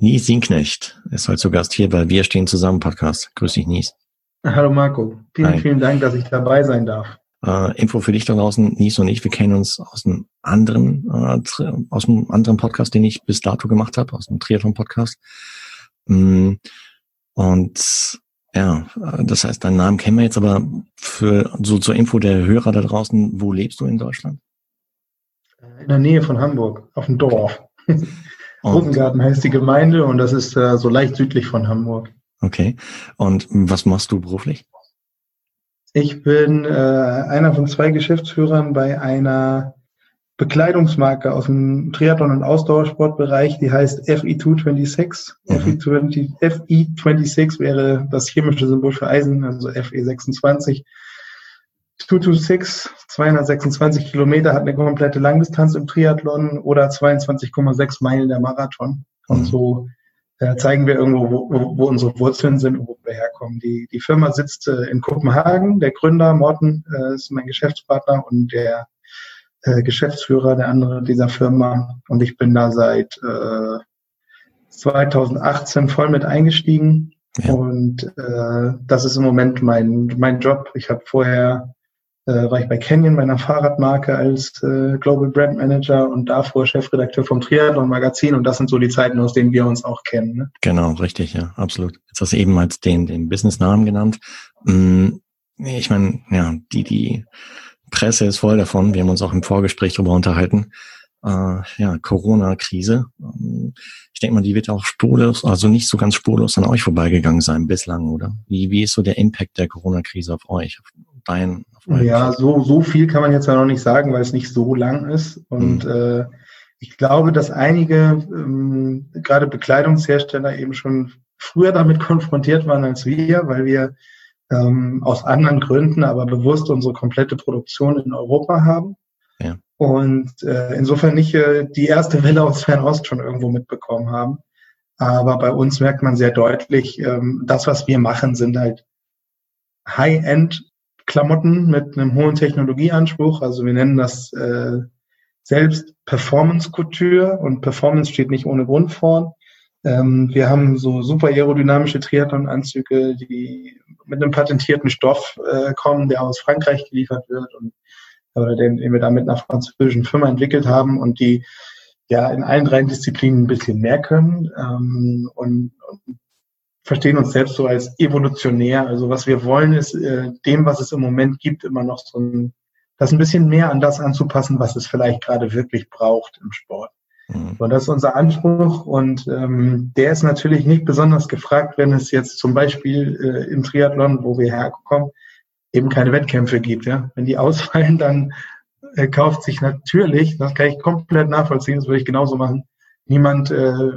Nies Sienknecht ist heute zu Gast hier bei Wir stehen zusammen Podcast. Grüß dich, Nies. Hallo Marco. Vielen, Hi. vielen Dank, dass ich dabei sein darf. Äh, Info für dich da draußen, Nies und ich, wir kennen uns aus einem anderen, äh, aus einem anderen Podcast, den ich bis dato gemacht habe, aus einem Triathlon-Podcast. Mm, und ja, das heißt, deinen Namen kennen wir jetzt, aber für so zur Info der Hörer da draußen, wo lebst du in Deutschland? In der Nähe von Hamburg, auf dem Dorf. Rosengarten heißt die Gemeinde und das ist äh, so leicht südlich von Hamburg. Okay. Und was machst du beruflich? Ich bin äh, einer von zwei Geschäftsführern bei einer Bekleidungsmarke aus dem Triathlon- und Ausdauersportbereich, die heißt FE226. Mhm. FE20, FE26 wäre das chemische Symbol für Eisen, also FE26. 226, 226 Kilometer hat eine komplette Langdistanz im Triathlon oder 22,6 Meilen der Marathon. Und so äh, zeigen wir irgendwo, wo, wo, unsere Wurzeln sind und wo wir herkommen. Die, die Firma sitzt äh, in Kopenhagen. Der Gründer Morten äh, ist mein Geschäftspartner und der äh, Geschäftsführer der andere dieser Firma. Und ich bin da seit äh, 2018 voll mit eingestiegen. Ja. Und äh, das ist im Moment mein, mein Job. Ich habe vorher äh, war ich bei Canyon, bei einer Fahrradmarke als äh, Global Brand Manager und davor Chefredakteur vom Triathlon Magazin und das sind so die Zeiten, aus denen wir uns auch kennen. Ne? Genau, richtig, ja, absolut. Jetzt hast du eben als den, den Business-Namen genannt. Hm, ich meine, ja, die, die Presse ist voll davon. Wir haben uns auch im Vorgespräch darüber unterhalten. Äh, ja, Corona-Krise. Ähm, ich denke mal, die wird auch spurlos, also nicht so ganz spurlos an euch vorbeigegangen sein bislang, oder? Wie, wie ist so der Impact der Corona-Krise auf euch, dein, ja, so, so viel kann man jetzt ja noch nicht sagen, weil es nicht so lang ist. Und mhm. äh, ich glaube, dass einige, ähm, gerade Bekleidungshersteller, eben schon früher damit konfrontiert waren als wir, weil wir ähm, aus anderen Gründen aber bewusst unsere komplette Produktion in Europa haben. Ja. Und äh, insofern nicht äh, die erste Welle aus Fernost schon irgendwo mitbekommen haben. Aber bei uns merkt man sehr deutlich, ähm, das, was wir machen, sind halt High-End Klamotten mit einem hohen Technologieanspruch. Also wir nennen das äh, selbst Performance Couture und Performance steht nicht ohne Grund vor. Ähm, wir haben so super aerodynamische Triathlon-Anzüge, die mit einem patentierten Stoff äh, kommen, der aus Frankreich geliefert wird und oder den, den wir da mit einer französischen Firma entwickelt haben und die ja in allen drei Disziplinen ein bisschen mehr können ähm, und, und verstehen uns selbst so als evolutionär. Also was wir wollen, ist äh, dem, was es im Moment gibt, immer noch so ein, das ein bisschen mehr an das anzupassen, was es vielleicht gerade wirklich braucht im Sport. Mhm. Und das ist unser Anspruch und ähm, der ist natürlich nicht besonders gefragt, wenn es jetzt zum Beispiel äh, im Triathlon, wo wir herkommen, eben keine Wettkämpfe gibt. Ja? Wenn die ausfallen, dann äh, kauft sich natürlich, das kann ich komplett nachvollziehen, das würde ich genauso machen, niemand äh,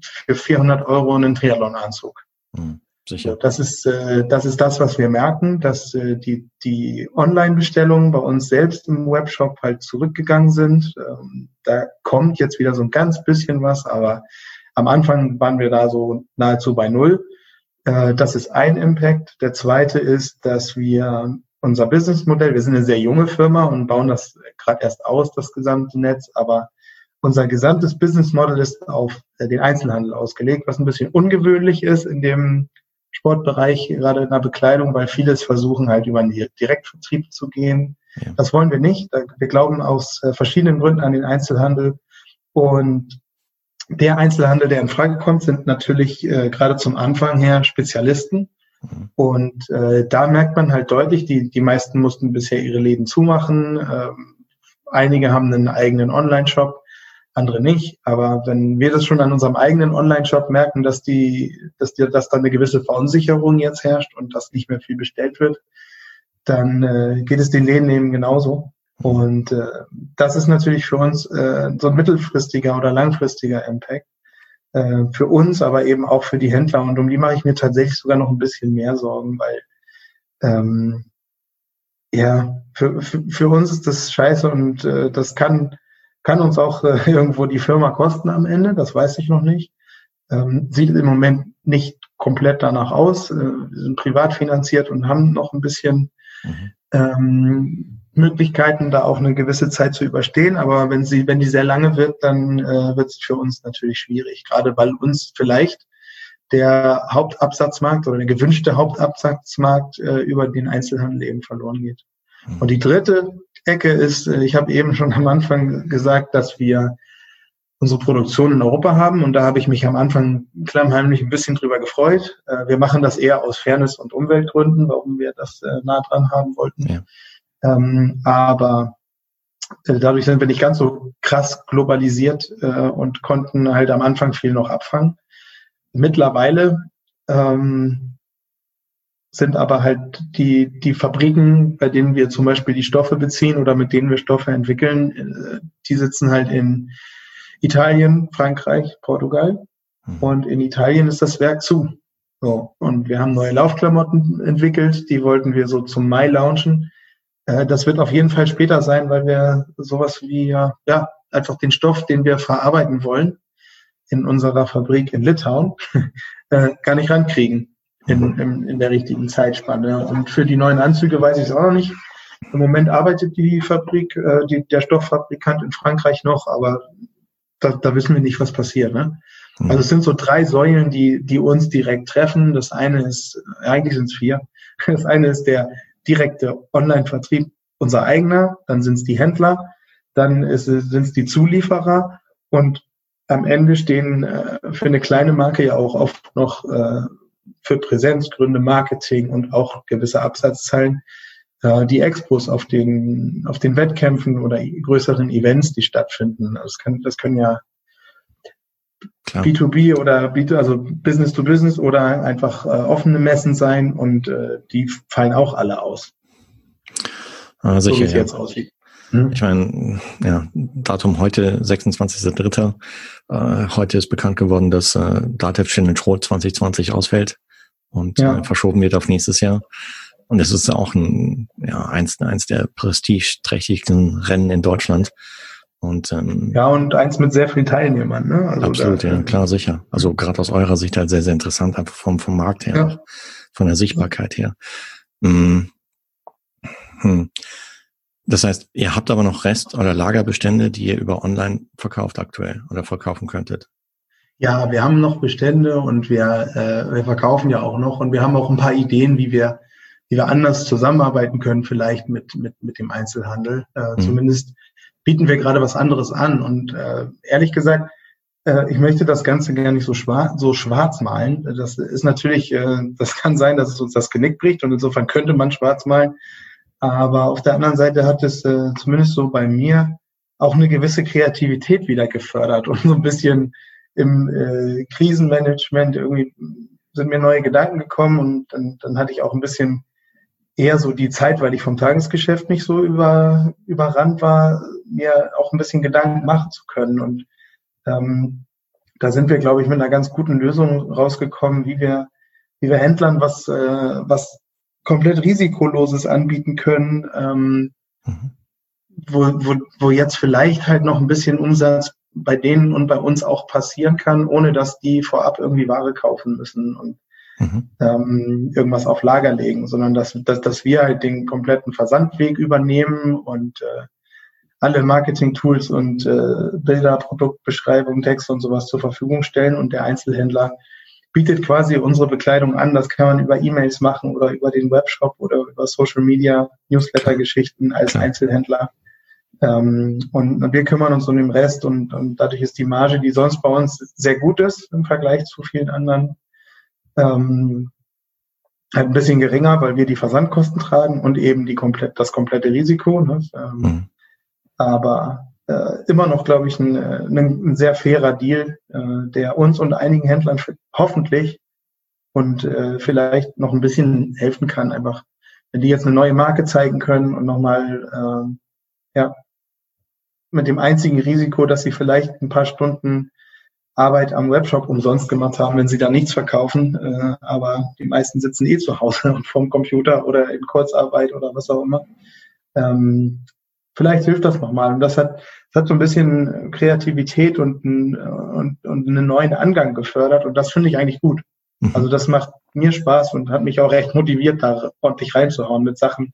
für 400 Euro einen Triathlon-Anzug. Hm, sicher. Das ist, äh, das ist das, was wir merken, dass äh, die, die Online-Bestellungen bei uns selbst im Webshop halt zurückgegangen sind. Ähm, da kommt jetzt wieder so ein ganz bisschen was, aber am Anfang waren wir da so nahezu bei Null. Äh, das ist ein Impact. Der zweite ist, dass wir unser Businessmodell, wir sind eine sehr junge Firma und bauen das gerade erst aus, das gesamte Netz, aber unser gesamtes Business Model ist auf äh, den Einzelhandel ausgelegt, was ein bisschen ungewöhnlich ist in dem Sportbereich, gerade in der Bekleidung, weil vieles versuchen halt über einen Direktvertrieb zu gehen. Ja. Das wollen wir nicht. Wir glauben aus äh, verschiedenen Gründen an den Einzelhandel. Und der Einzelhandel, der in Frage kommt, sind natürlich äh, gerade zum Anfang her Spezialisten. Mhm. Und äh, da merkt man halt deutlich, die, die meisten mussten bisher ihre Läden zumachen. Ähm, einige haben einen eigenen Online-Shop andere nicht. Aber wenn wir das schon an unserem eigenen Online-Shop merken, dass die, dass die, dass da eine gewisse Verunsicherung jetzt herrscht und dass nicht mehr viel bestellt wird, dann äh, geht es den Läden eben genauso. Und äh, das ist natürlich für uns äh, so ein mittelfristiger oder langfristiger Impact. Äh, für uns, aber eben auch für die Händler. Und um die mache ich mir tatsächlich sogar noch ein bisschen mehr Sorgen, weil ähm, ja, für, für, für uns ist das scheiße und äh, das kann kann uns auch äh, irgendwo die Firma kosten am Ende, das weiß ich noch nicht. Ähm, sieht im Moment nicht komplett danach aus. Äh, wir sind privat finanziert und haben noch ein bisschen. Mhm. Ähm, Möglichkeiten, da auch eine gewisse Zeit zu überstehen. Aber wenn sie, wenn die sehr lange wird, dann äh, wird es für uns natürlich schwierig. Gerade weil uns vielleicht der Hauptabsatzmarkt oder der gewünschte Hauptabsatzmarkt äh, über den Einzelhandel eben verloren geht. Mhm. Und die dritte Ecke ist, äh, ich habe eben schon am Anfang gesagt, dass wir unsere Produktion in Europa haben. Und da habe ich mich am Anfang klammheimlich ein bisschen drüber gefreut. Äh, wir machen das eher aus Fairness- und Umweltgründen, warum wir das äh, nah dran haben wollten. Ja. Ähm, aber dadurch sind wir nicht ganz so krass globalisiert und konnten halt am Anfang viel noch abfangen. Mittlerweile ähm, sind aber halt die, die Fabriken, bei denen wir zum Beispiel die Stoffe beziehen oder mit denen wir Stoffe entwickeln, die sitzen halt in Italien, Frankreich, Portugal. Mhm. Und in Italien ist das Werk zu. So. Und wir haben neue Laufklamotten entwickelt, die wollten wir so zum Mai launchen. Äh, das wird auf jeden Fall später sein, weil wir sowas wie, ja, einfach den Stoff, den wir verarbeiten wollen, in unserer Fabrik in Litauen, äh, gar nicht rankriegen in, in, in der richtigen Zeitspanne. Und für die neuen Anzüge weiß ich es auch noch nicht. Im Moment arbeitet die Fabrik, äh, die, der Stofffabrikant in Frankreich noch, aber da, da wissen wir nicht, was passiert. Ne? Mhm. Also es sind so drei Säulen, die, die uns direkt treffen. Das eine ist, eigentlich sind es vier. Das eine ist der direkte Online-Vertrieb unser eigener, dann sind es die Händler, dann sind es die Zulieferer und am Ende stehen äh, für eine kleine Marke ja auch oft noch äh, für Präsenzgründe, Marketing und auch gewisse Absatzzahlen äh, die Expos auf den, auf den Wettkämpfen oder größeren Events, die stattfinden. Das, kann, das können ja Klar. B2B oder B2, also Business to Business oder einfach äh, offene Messen sein und äh, die fallen auch alle aus. Ah, sicher, so wie es ja. jetzt aussieht. Hm? Ich meine, ja, Datum heute, 26.03. Äh, heute ist bekannt geworden, dass äh, Datev Challenge Rot 2020 ausfällt und ja. äh, verschoben wird auf nächstes Jahr. Und es ist auch ein, ja, eins, eins der prestigeträchtigsten Rennen in Deutschland. Und, ähm, ja, und eins mit sehr vielen Teilnehmern. Ne? Also absolut, da, ja, klar, sicher. Also gerade aus eurer Sicht halt sehr, sehr interessant, einfach vom, vom Markt her, ja. von der Sichtbarkeit her. Hm. Hm. Das heißt, ihr habt aber noch Rest- oder Lagerbestände, die ihr über online verkauft aktuell oder verkaufen könntet? Ja, wir haben noch Bestände und wir, äh, wir verkaufen ja auch noch und wir haben auch ein paar Ideen, wie wir wie wir anders zusammenarbeiten können, vielleicht mit, mit, mit dem Einzelhandel. Äh, mhm. Zumindest bieten wir gerade was anderes an. Und äh, ehrlich gesagt, äh, ich möchte das Ganze gar nicht so schwarz, so schwarz malen. Das ist natürlich, äh, das kann sein, dass es uns das Genick bricht und insofern könnte man schwarz malen. Aber auf der anderen Seite hat es äh, zumindest so bei mir auch eine gewisse Kreativität wieder gefördert und so ein bisschen im äh, Krisenmanagement irgendwie sind mir neue Gedanken gekommen und dann, dann hatte ich auch ein bisschen eher so die Zeit, weil ich vom Tagesgeschäft nicht so über, überrannt war, mir auch ein bisschen Gedanken machen zu können. Und ähm, da sind wir, glaube ich, mit einer ganz guten Lösung rausgekommen, wie wir, wie wir Händlern was, äh, was komplett risikoloses anbieten können, ähm, mhm. wo, wo, wo jetzt vielleicht halt noch ein bisschen Umsatz bei denen und bei uns auch passieren kann, ohne dass die vorab irgendwie Ware kaufen müssen. Und mhm. ähm, irgendwas auf Lager legen, sondern dass, dass, dass wir halt den kompletten Versandweg übernehmen und äh, alle Marketing-Tools und äh, Bilder, Produktbeschreibungen, Texte und sowas zur Verfügung stellen und der Einzelhändler bietet quasi unsere Bekleidung an. Das kann man über E-Mails machen oder über den Webshop oder über Social Media, Newsletter-Geschichten als Einzelhändler. Ähm, und wir kümmern uns um den Rest und, und dadurch ist die Marge, die sonst bei uns sehr gut ist im Vergleich zu vielen anderen ähm, halt ein bisschen geringer, weil wir die Versandkosten tragen und eben die komplett, das komplette Risiko. Ne? Ähm, mhm. Aber äh, immer noch, glaube ich, ein, ein, ein, sehr fairer Deal, äh, der uns und einigen Händlern hoffentlich und äh, vielleicht noch ein bisschen helfen kann, einfach, wenn die jetzt eine neue Marke zeigen können und nochmal, äh, ja, mit dem einzigen Risiko, dass sie vielleicht ein paar Stunden Arbeit am Webshop umsonst gemacht haben, wenn sie da nichts verkaufen. Äh, aber die meisten sitzen eh zu Hause und vorm Computer oder in Kurzarbeit oder was auch immer. Ähm, vielleicht hilft das nochmal. Und das hat, das hat so ein bisschen Kreativität und, ein, und, und einen neuen Angang gefördert. Und das finde ich eigentlich gut. Mhm. Also das macht mir Spaß und hat mich auch recht motiviert, da ordentlich reinzuhauen mit Sachen,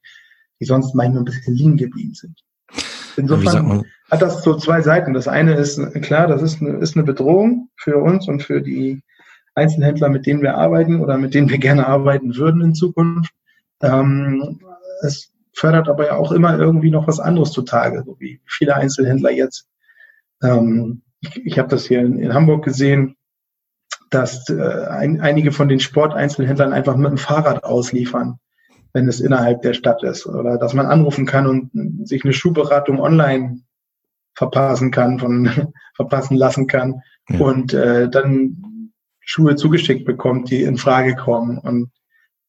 die sonst manchmal ein bisschen liegen geblieben sind. Insofern hat das so zwei Seiten. Das eine ist klar, das ist eine, ist eine Bedrohung für uns und für die Einzelhändler, mit denen wir arbeiten oder mit denen wir gerne arbeiten würden in Zukunft. Ähm, es fördert aber ja auch immer irgendwie noch was anderes zutage, so wie viele Einzelhändler jetzt. Ähm, ich ich habe das hier in, in, Hamburg gesehen, dass äh, ein, einige von den Sporteinzelhändlern einfach mit dem Fahrrad ausliefern, wenn es innerhalb der Stadt ist. Oder dass man anrufen kann und sich eine Schuhberatung online verpassen kann, von verpassen lassen kann ja. und äh, dann Schuhe zugeschickt bekommt, die in Frage kommen. Und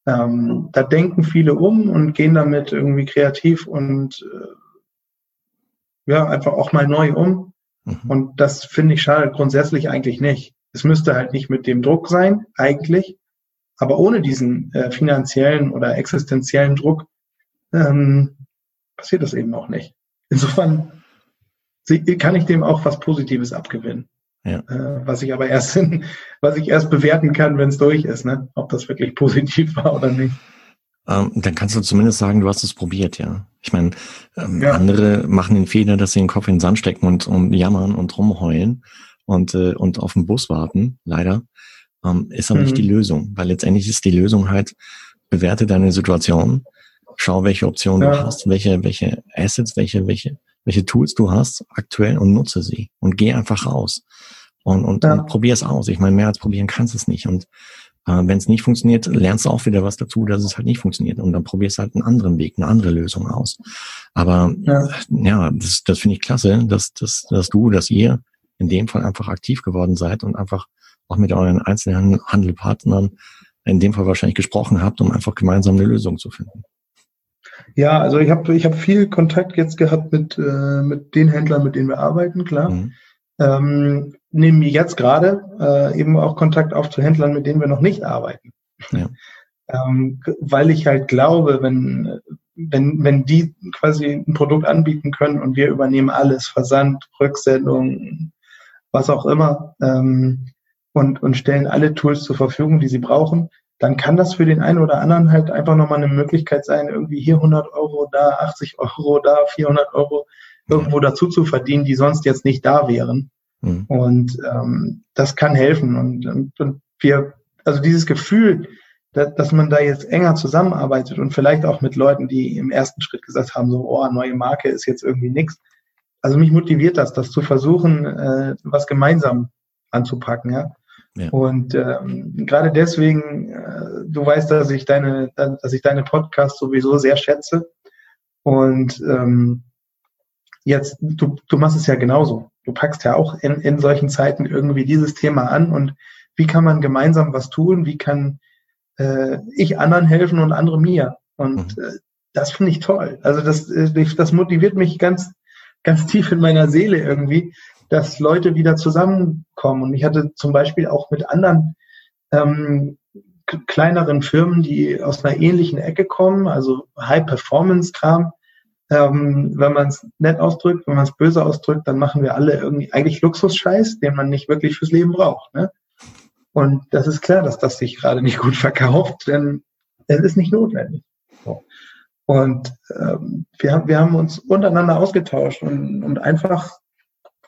ähm, da denken viele um und gehen damit irgendwie kreativ und äh, ja, einfach auch mal neu um. Mhm. Und das finde ich schade grundsätzlich eigentlich nicht. Es müsste halt nicht mit dem Druck sein, eigentlich. Aber ohne diesen äh, finanziellen oder existenziellen Druck ähm, passiert das eben auch nicht. Insofern kann ich dem auch was Positives abgewinnen. Ja. Äh, was ich aber erst, in, was ich erst bewerten kann, wenn es durch ist, ne? ob das wirklich positiv war oder nicht. Ähm, dann kannst du zumindest sagen, du hast es probiert, ja. Ich meine, ähm, ja. andere machen den Fehler, dass sie den Kopf in den Sand stecken und, und jammern und rumheulen und, äh, und auf den Bus warten, leider. Ähm, ist aber mhm. nicht die Lösung, weil letztendlich ist die Lösung halt, bewerte deine Situation, schau, welche Optionen ja. du hast, welche, welche Assets, welche, welche welche Tools du hast aktuell und nutze sie und geh einfach raus und, und, ja. und probier es aus. Ich meine, mehr als probieren kannst du es nicht. Und äh, wenn es nicht funktioniert, lernst du auch wieder was dazu, dass es halt nicht funktioniert. Und dann probierst halt einen anderen Weg, eine andere Lösung aus. Aber ja, ja das, das finde ich klasse, dass, dass, dass du, dass ihr in dem Fall einfach aktiv geworden seid und einfach auch mit euren einzelnen Handelpartnern in dem Fall wahrscheinlich gesprochen habt, um einfach gemeinsam eine Lösung zu finden. Ja, also ich habe ich hab viel Kontakt jetzt gehabt mit, äh, mit den Händlern, mit denen wir arbeiten, klar. Mhm. Ähm, nehmen wir jetzt gerade äh, eben auch Kontakt auf zu Händlern, mit denen wir noch nicht arbeiten. Ja. ähm, weil ich halt glaube, wenn, wenn, wenn die quasi ein Produkt anbieten können und wir übernehmen alles, Versand, Rücksendung, was auch immer, ähm, und, und stellen alle Tools zur Verfügung, die sie brauchen, dann kann das für den einen oder anderen halt einfach nochmal eine Möglichkeit sein, irgendwie hier 100 Euro, da 80 Euro, da 400 Euro irgendwo dazu zu verdienen, die sonst jetzt nicht da wären. Mhm. Und ähm, das kann helfen. Und, und, und wir, also dieses Gefühl, dass, dass man da jetzt enger zusammenarbeitet und vielleicht auch mit Leuten, die im ersten Schritt gesagt haben, so, oh, neue Marke ist jetzt irgendwie nichts. Also mich motiviert das, das zu versuchen, äh, was gemeinsam anzupacken, ja. Ja. Und ähm, gerade deswegen, äh, du weißt, dass ich deine, dass ich deine Podcasts sowieso sehr schätze. Und ähm, jetzt, du, du machst es ja genauso. Du packst ja auch in, in solchen Zeiten irgendwie dieses Thema an und wie kann man gemeinsam was tun? Wie kann äh, ich anderen helfen und andere mir? Und mhm. äh, das finde ich toll. Also das, äh, das motiviert mich ganz, ganz tief in meiner Seele irgendwie, dass Leute wieder zusammenkommen. Und ich hatte zum Beispiel auch mit anderen ähm, kleineren Firmen, die aus einer ähnlichen Ecke kommen, also High-Performance-Kram. Ähm, wenn man es nett ausdrückt, wenn man es böse ausdrückt, dann machen wir alle irgendwie eigentlich Luxusscheiß, den man nicht wirklich fürs Leben braucht. Ne? Und das ist klar, dass das sich gerade nicht gut verkauft, denn es ist nicht notwendig. Und ähm, wir, wir haben uns untereinander ausgetauscht und, und einfach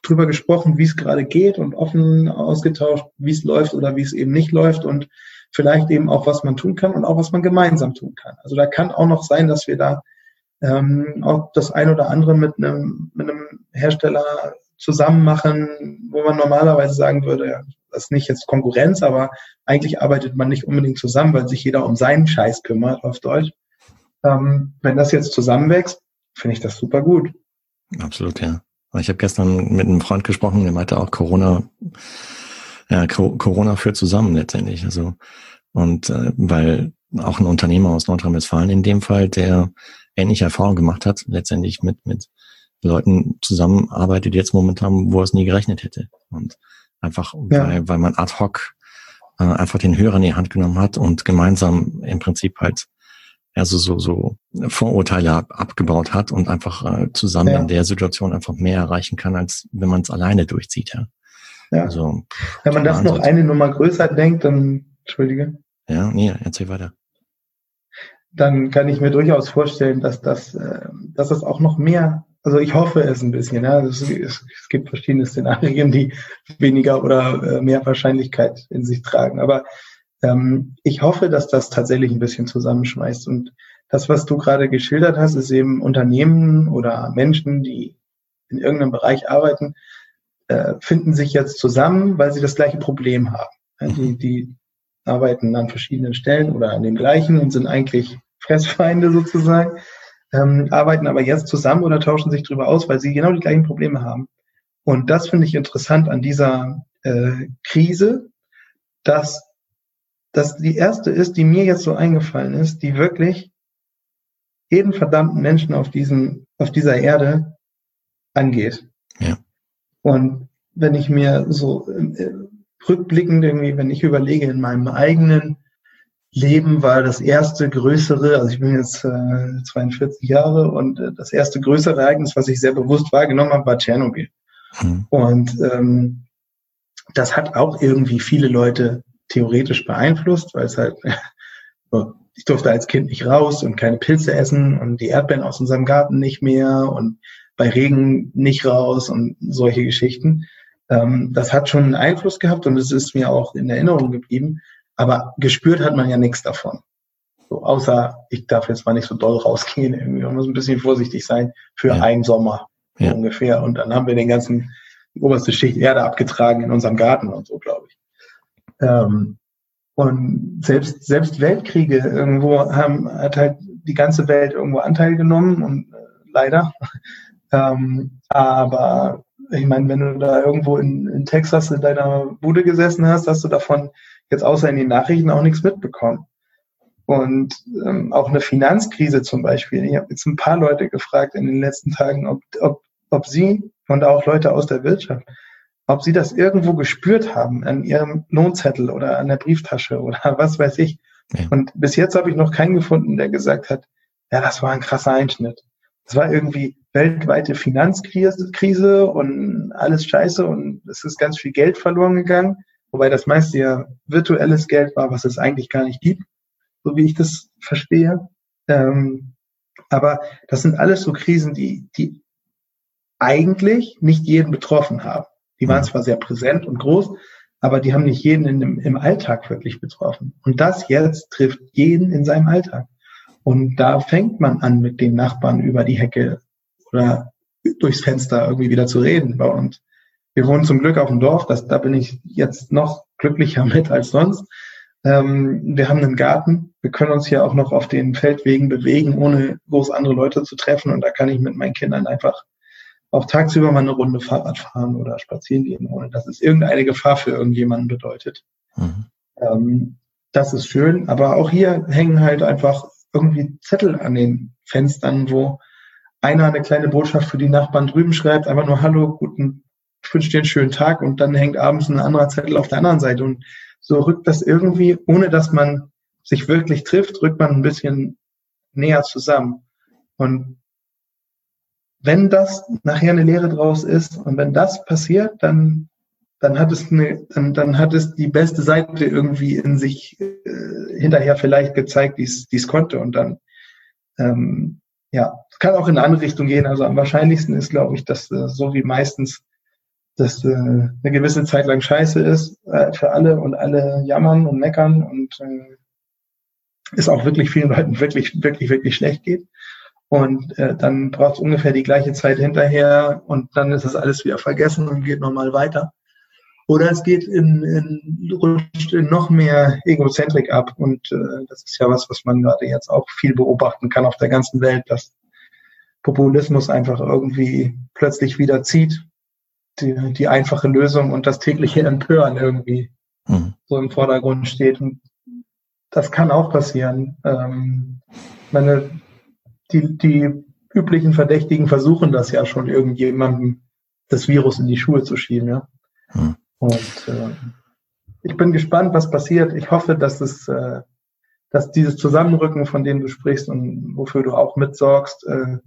drüber gesprochen, wie es gerade geht und offen ausgetauscht, wie es läuft oder wie es eben nicht läuft und vielleicht eben auch, was man tun kann und auch, was man gemeinsam tun kann. Also da kann auch noch sein, dass wir da ähm, auch das ein oder andere mit einem, mit einem Hersteller zusammen machen, wo man normalerweise sagen würde, das ist nicht jetzt Konkurrenz, aber eigentlich arbeitet man nicht unbedingt zusammen, weil sich jeder um seinen Scheiß kümmert, auf Deutsch. Ähm, wenn das jetzt zusammenwächst, finde ich das super gut. Absolut, ja. Ich habe gestern mit einem Freund gesprochen, der meinte auch Corona, ja, Corona führt zusammen letztendlich. Also und äh, weil auch ein Unternehmer aus Nordrhein-Westfalen in dem Fall, der ähnliche Erfahrungen gemacht hat, letztendlich mit mit Leuten zusammenarbeitet jetzt momentan, wo er es nie gerechnet hätte. Und einfach, ja. weil, weil man ad hoc äh, einfach den Hörer in die Hand genommen hat und gemeinsam im Prinzip halt also so, so Vorurteile ab, abgebaut hat und einfach äh, zusammen ja. in der Situation einfach mehr erreichen kann, als wenn man es alleine durchzieht, ja. ja. Also, wenn man das noch eine Nummer größer denkt, dann, entschuldige. Ja, nee, erzähl weiter. dann kann ich mir durchaus vorstellen, dass das, äh, dass das auch noch mehr, also ich hoffe es ein bisschen. Ja. Es, es, es gibt verschiedene Szenarien, die weniger oder äh, mehr Wahrscheinlichkeit in sich tragen. Aber ähm, ich hoffe, dass das tatsächlich ein bisschen zusammenschmeißt. Und das, was du gerade geschildert hast, ist eben Unternehmen oder Menschen, die in irgendeinem Bereich arbeiten, äh, finden sich jetzt zusammen, weil sie das gleiche Problem haben. Ja, die, die arbeiten an verschiedenen Stellen oder an dem gleichen und sind eigentlich Fressfeinde sozusagen, ähm, arbeiten aber jetzt zusammen oder tauschen sich darüber aus, weil sie genau die gleichen Probleme haben. Und das finde ich interessant an dieser äh, Krise, dass das die erste ist, die mir jetzt so eingefallen ist, die wirklich jeden verdammten Menschen auf diesem, auf dieser Erde angeht. Ja. Und wenn ich mir so äh, rückblickend irgendwie, wenn ich überlege, in meinem eigenen Leben war das erste größere, also ich bin jetzt äh, 42 Jahre und äh, das erste größere Ereignis, was ich sehr bewusst wahrgenommen habe, war Tschernobyl. Mhm. Und ähm, das hat auch irgendwie viele Leute theoretisch beeinflusst, weil es halt, ich durfte als Kind nicht raus und keine Pilze essen und die Erdbeeren aus unserem Garten nicht mehr und bei Regen nicht raus und solche Geschichten. Ähm, das hat schon einen Einfluss gehabt und es ist mir auch in Erinnerung geblieben. Aber gespürt hat man ja nichts davon. So, außer ich darf jetzt mal nicht so doll rausgehen. Irgendwie. Man muss ein bisschen vorsichtig sein für ja. einen Sommer ja. ungefähr. Und dann haben wir den ganzen die oberste Schicht Erde abgetragen in unserem Garten und so, glaube ich. Ähm, und selbst, selbst Weltkriege irgendwo haben, hat halt die ganze Welt irgendwo Anteil genommen und äh, leider. Ähm, aber ich meine, wenn du da irgendwo in, in Texas in deiner Bude gesessen hast, hast du davon jetzt außer in den Nachrichten auch nichts mitbekommen. Und ähm, auch eine Finanzkrise zum Beispiel. Ich habe jetzt ein paar Leute gefragt in den letzten Tagen, ob, ob, ob sie und auch Leute aus der Wirtschaft, ob sie das irgendwo gespürt haben an ihrem Lohnzettel oder an der Brieftasche oder was weiß ich. Ja. Und bis jetzt habe ich noch keinen gefunden, der gesagt hat, ja, das war ein krasser Einschnitt. Es war irgendwie weltweite Finanzkrise und alles scheiße und es ist ganz viel Geld verloren gegangen, wobei das meiste ja virtuelles Geld war, was es eigentlich gar nicht gibt, so wie ich das verstehe. Ähm, aber das sind alles so Krisen, die, die eigentlich nicht jeden betroffen haben. Die waren zwar sehr präsent und groß, aber die haben nicht jeden dem, im Alltag wirklich betroffen. Und das jetzt trifft jeden in seinem Alltag. Und da fängt man an, mit den Nachbarn über die Hecke oder durchs Fenster irgendwie wieder zu reden. Und wir wohnen zum Glück auf dem Dorf, das, da bin ich jetzt noch glücklicher mit als sonst. Ähm, wir haben einen Garten, wir können uns hier auch noch auf den Feldwegen bewegen, ohne groß andere Leute zu treffen. Und da kann ich mit meinen Kindern einfach auch tagsüber mal eine Runde Fahrrad fahren oder spazieren gehen, ohne dass es irgendeine Gefahr für irgendjemanden bedeutet. Mhm. Ähm, das ist schön, aber auch hier hängen halt einfach irgendwie Zettel an den Fenstern, wo einer eine kleine Botschaft für die Nachbarn drüben schreibt, einfach nur Hallo, guten, ich wünsche dir einen schönen Tag und dann hängt abends ein anderer Zettel auf der anderen Seite und so rückt das irgendwie, ohne dass man sich wirklich trifft, rückt man ein bisschen näher zusammen. Und wenn das nachher eine Lehre draus ist und wenn das passiert, dann dann hat es eine, dann, dann hat es die beste Seite irgendwie in sich äh, hinterher vielleicht gezeigt, die es konnte. Und dann, ähm, ja, kann auch in eine andere Richtung gehen. Also am wahrscheinlichsten ist, glaube ich, dass äh, so wie meistens dass äh, eine gewisse Zeit lang scheiße ist äh, für alle und alle jammern und meckern und äh, es auch wirklich vielen Leuten wirklich, wirklich, wirklich schlecht geht. Und äh, dann braucht es ungefähr die gleiche Zeit hinterher und dann ist das alles wieder vergessen und geht nochmal weiter. Oder es geht in, in, rutscht in noch mehr Egozentrik ab. Und äh, das ist ja was, was man gerade jetzt auch viel beobachten kann auf der ganzen Welt, dass Populismus einfach irgendwie plötzlich wieder zieht. Die, die einfache Lösung und das tägliche Empören irgendwie mhm. so im Vordergrund steht. Und das kann auch passieren. Ähm, meine, die, die üblichen Verdächtigen versuchen das ja schon irgendjemandem das Virus in die Schuhe zu schieben, ja. Mhm. Und äh, ich bin gespannt, was passiert. Ich hoffe, dass es, äh, dass dieses Zusammenrücken, von dem du sprichst und wofür du auch mitsorgst, äh,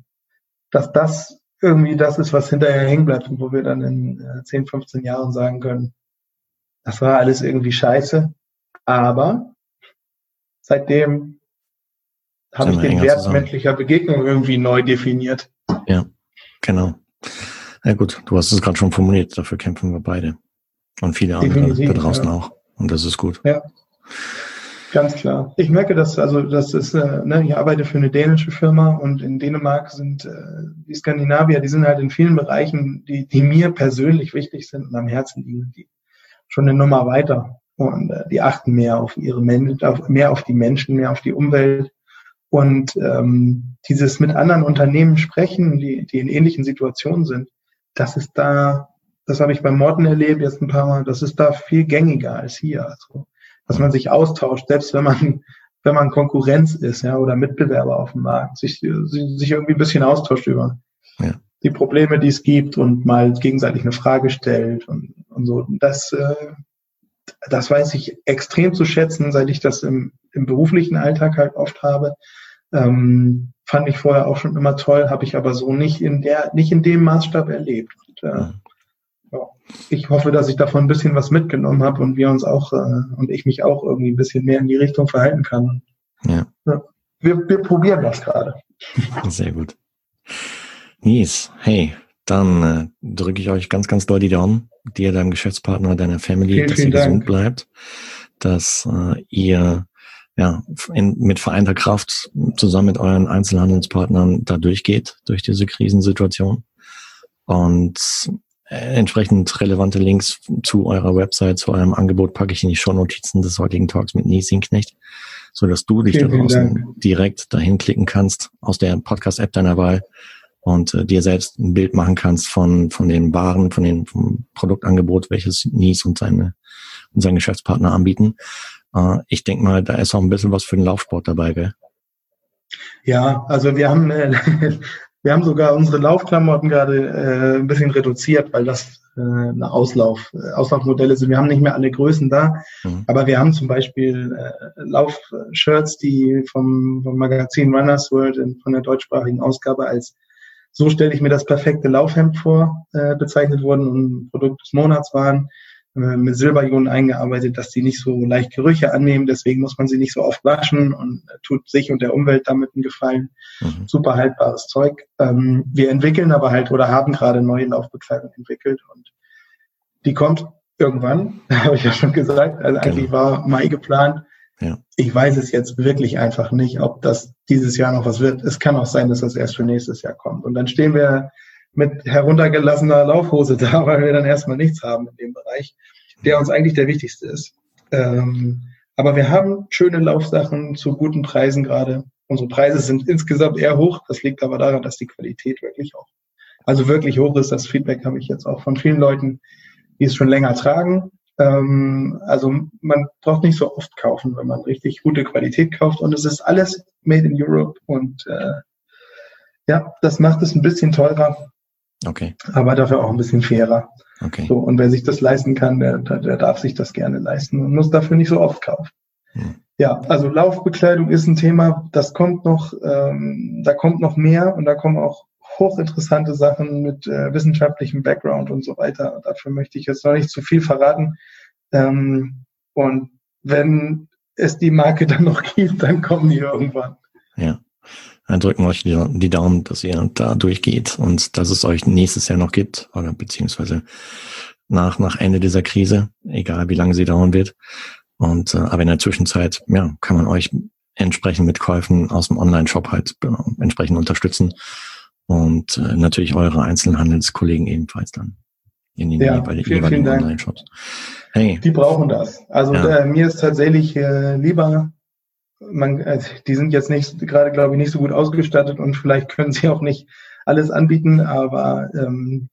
dass das irgendwie das ist, was hinterher hängen bleibt und wo wir dann in äh, 10, 15 Jahren sagen können, das war alles irgendwie scheiße. Aber seitdem habe ich den Wert zusammen. menschlicher Begegnung irgendwie neu definiert. Ja, genau. Ja gut, du hast es gerade schon formuliert, dafür kämpfen wir beide. Und viele andere da draußen ja. auch. Und das ist gut. Ja. Ganz klar. Ich merke, dass, also das ist, äh, ne, ich arbeite für eine dänische Firma und in Dänemark sind äh, die Skandinavier, die sind halt in vielen Bereichen, die, die mir persönlich wichtig sind und am Herzen liegen, die schon eine Nummer weiter. Und äh, die achten mehr auf ihre Menschen, mehr auf die Menschen, mehr auf die Umwelt. Und ähm, dieses mit anderen Unternehmen sprechen, die, die in ähnlichen Situationen sind, das ist da, das habe ich bei Morten erlebt jetzt ein paar Mal, das ist da viel gängiger als hier. Also dass man sich austauscht, selbst wenn man wenn man Konkurrenz ist, ja, oder Mitbewerber auf dem Markt, sich, sich irgendwie ein bisschen austauscht über ja. die Probleme, die es gibt und mal gegenseitig eine Frage stellt und, und so. Das, äh, das weiß ich extrem zu schätzen, seit ich das im, im beruflichen Alltag halt oft habe. Ähm, fand ich vorher auch schon immer toll, habe ich aber so nicht in der, nicht in dem Maßstab erlebt. Und, äh, ich hoffe, dass ich davon ein bisschen was mitgenommen habe und wir uns auch äh, und ich mich auch irgendwie ein bisschen mehr in die Richtung verhalten kann. Ja. ja. Wir, wir probieren das gerade. Sehr gut. Nies, hey, dann äh, drücke ich euch ganz, ganz doll die Daumen, dir, deinem Geschäftspartner, deiner Family, vielen, dass vielen ihr Dank. gesund bleibt, dass äh, ihr ja, in, mit vereinter Kraft zusammen mit euren Einzelhandelspartnern da durchgeht, durch diese Krisensituation. Und äh, entsprechend relevante Links zu eurer Website, zu eurem Angebot packe ich in die Shownotizen des heutigen Talks mit Nies Knecht, so dass du dich vielen, da draußen direkt dahin klicken kannst aus der Podcast-App deiner Wahl und äh, dir selbst ein Bild machen kannst von von den Waren, von dem vom Produktangebot, welches Nies und seine und sein Geschäftspartner anbieten. Äh, ich denke mal, da ist auch ein bisschen was für den Laufsport dabei, gell? Ja, also wir haben äh, Wir haben sogar unsere Laufklamotten gerade äh, ein bisschen reduziert, weil das äh, eine Auslauf, äh, Auslaufmodelle sind. Wir haben nicht mehr alle Größen da, mhm. aber wir haben zum Beispiel äh, Laufshirts, die vom, vom Magazin Runners World in, von der deutschsprachigen Ausgabe als so stelle ich mir das perfekte Laufhemd vor, äh, bezeichnet wurden und Produkt des Monats waren. Äh, mit Silberionen eingearbeitet, dass die nicht so leicht Gerüche annehmen. Deswegen muss man sie nicht so oft waschen und tut sich und der Umwelt damit einen Gefallen. Mhm. Super haltbares Zeug. Ähm, wir entwickeln aber halt oder haben gerade neue Laufbekleidung entwickelt und die kommt irgendwann, habe ich ja schon gesagt. Also eigentlich genau. war Mai geplant. Ja. Ich weiß es jetzt wirklich einfach nicht, ob das dieses Jahr noch was wird. Es kann auch sein, dass das erst für nächstes Jahr kommt. Und dann stehen wir mit heruntergelassener Laufhose da, weil wir dann erstmal nichts haben in dem Bereich, der uns eigentlich der wichtigste ist. Ähm, aber wir haben schöne Laufsachen zu guten Preisen gerade. Unsere Preise sind insgesamt eher hoch. Das liegt aber daran, dass die Qualität wirklich auch, also wirklich hoch ist. Das Feedback habe ich jetzt auch von vielen Leuten, die es schon länger tragen. Ähm, also man braucht nicht so oft kaufen, wenn man richtig gute Qualität kauft. Und es ist alles made in Europe. Und äh, ja, das macht es ein bisschen teurer. Okay. Aber dafür auch ein bisschen fairer. Okay. So, und wer sich das leisten kann, der, der darf sich das gerne leisten und muss dafür nicht so oft kaufen. Hm. Ja, also Laufbekleidung ist ein Thema, das kommt noch, ähm, da kommt noch mehr und da kommen auch hochinteressante Sachen mit äh, wissenschaftlichem Background und so weiter. Dafür möchte ich jetzt noch nicht zu viel verraten. Ähm, und wenn es die Marke dann noch gibt, dann kommen die irgendwann. Ja. Dann drücken wir euch die, die Daumen, dass ihr da durchgeht und dass es euch nächstes Jahr noch gibt oder beziehungsweise nach, nach Ende dieser Krise, egal wie lange sie dauern wird. Und äh, aber in der Zwischenzeit, ja, kann man euch entsprechend mit Käufen aus dem Online-Shop halt äh, entsprechend unterstützen und äh, natürlich eure Einzelhandelskollegen ebenfalls dann in den ja, jeweiligen, jeweiligen Online-Shops. Hey. Die brauchen das. Also ja. äh, mir ist tatsächlich äh, lieber man, also die sind jetzt nicht gerade, glaube ich, nicht so gut ausgestattet und vielleicht können sie auch nicht alles anbieten, aber ähm,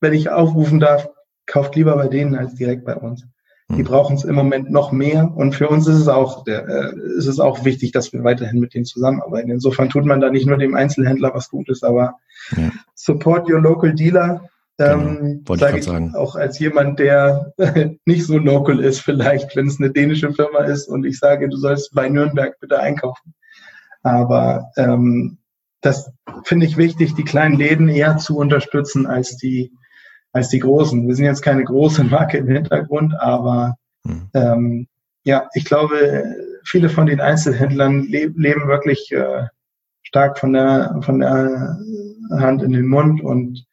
wenn ich aufrufen darf, kauft lieber bei denen als direkt bei uns. Die hm. brauchen es im Moment noch mehr und für uns ist es auch, der, äh, ist es auch wichtig, dass wir weiterhin mit denen zusammenarbeiten. Insofern tut man da nicht nur dem Einzelhändler was Gutes, aber ja. support your local dealer. Ähm, genau. sage ich sagen. auch als jemand, der nicht so local ist, vielleicht, wenn es eine dänische Firma ist und ich sage, du sollst bei Nürnberg bitte einkaufen. Aber ähm, das finde ich wichtig, die kleinen Läden eher zu unterstützen als die als die großen. Wir sind jetzt keine große Marke im Hintergrund, aber hm. ähm, ja, ich glaube, viele von den Einzelhändlern le leben wirklich äh, stark von der, von der Hand in den Mund und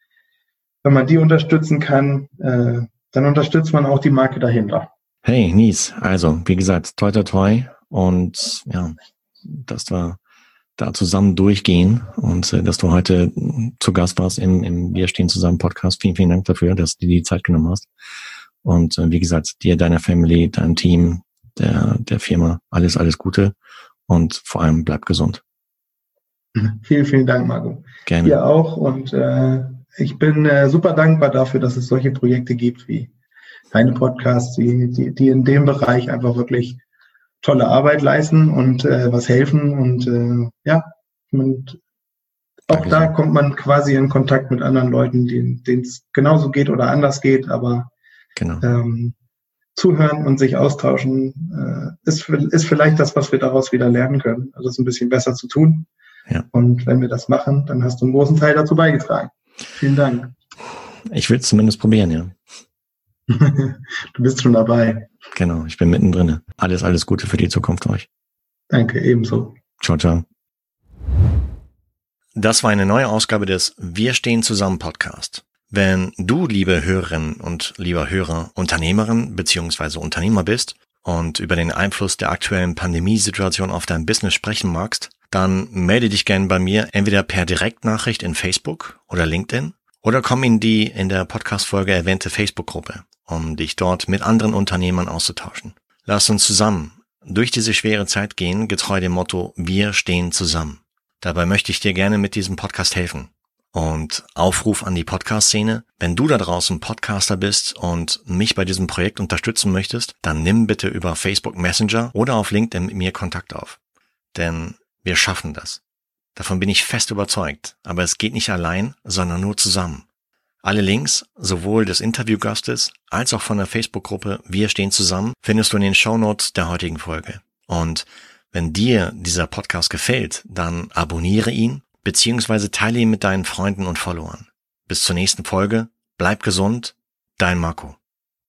wenn man die unterstützen kann, äh, dann unterstützt man auch die Marke dahinter. Hey, Nies, also wie gesagt, toi toi toi und ja, dass wir da zusammen durchgehen und äh, dass du heute zu Gast warst im, im Wir stehen zusammen Podcast. Vielen, vielen Dank dafür, dass du dir die Zeit genommen hast. Und äh, wie gesagt, dir, deiner Family, deinem Team, der, der Firma, alles, alles Gute und vor allem bleib gesund. Vielen, vielen Dank, Marco. Gerne. Dir auch und äh, ich bin äh, super dankbar dafür, dass es solche Projekte gibt wie deine Podcasts, die, die, die in dem Bereich einfach wirklich tolle Arbeit leisten und äh, was helfen und äh, ja, und auch Danke da kommt man quasi in Kontakt mit anderen Leuten, denen es genauso geht oder anders geht, aber genau. ähm, zuhören und sich austauschen äh, ist, ist vielleicht das, was wir daraus wieder lernen können, also es ein bisschen besser zu tun. Ja. Und wenn wir das machen, dann hast du einen großen Teil dazu beigetragen. Vielen Dank. Ich will es zumindest probieren, ja. du bist schon dabei. Genau, ich bin mittendrin. Alles, alles Gute für die Zukunft euch. Danke, ebenso. Ciao, ciao. Das war eine neue Ausgabe des Wir stehen zusammen Podcast. Wenn du, liebe Hörerinnen und lieber Hörer, Unternehmerin bzw. Unternehmer bist und über den Einfluss der aktuellen Pandemiesituation auf dein Business sprechen magst, dann melde dich gerne bei mir entweder per Direktnachricht in Facebook oder LinkedIn oder komm in die in der Podcast-Folge erwähnte Facebook-Gruppe, um dich dort mit anderen Unternehmern auszutauschen. Lass uns zusammen durch diese schwere Zeit gehen, getreu dem Motto Wir stehen zusammen. Dabei möchte ich dir gerne mit diesem Podcast helfen. Und Aufruf an die Podcast-Szene, wenn du da draußen Podcaster bist und mich bei diesem Projekt unterstützen möchtest, dann nimm bitte über Facebook Messenger oder auf LinkedIn mit mir Kontakt auf. Denn wir schaffen das. Davon bin ich fest überzeugt, aber es geht nicht allein, sondern nur zusammen. Alle Links, sowohl des Interviewgastes als auch von der Facebook-Gruppe Wir stehen zusammen, findest du in den Show Notes der heutigen Folge. Und wenn dir dieser Podcast gefällt, dann abonniere ihn beziehungsweise teile ihn mit deinen Freunden und Followern. Bis zur nächsten Folge, bleib gesund, dein Marco.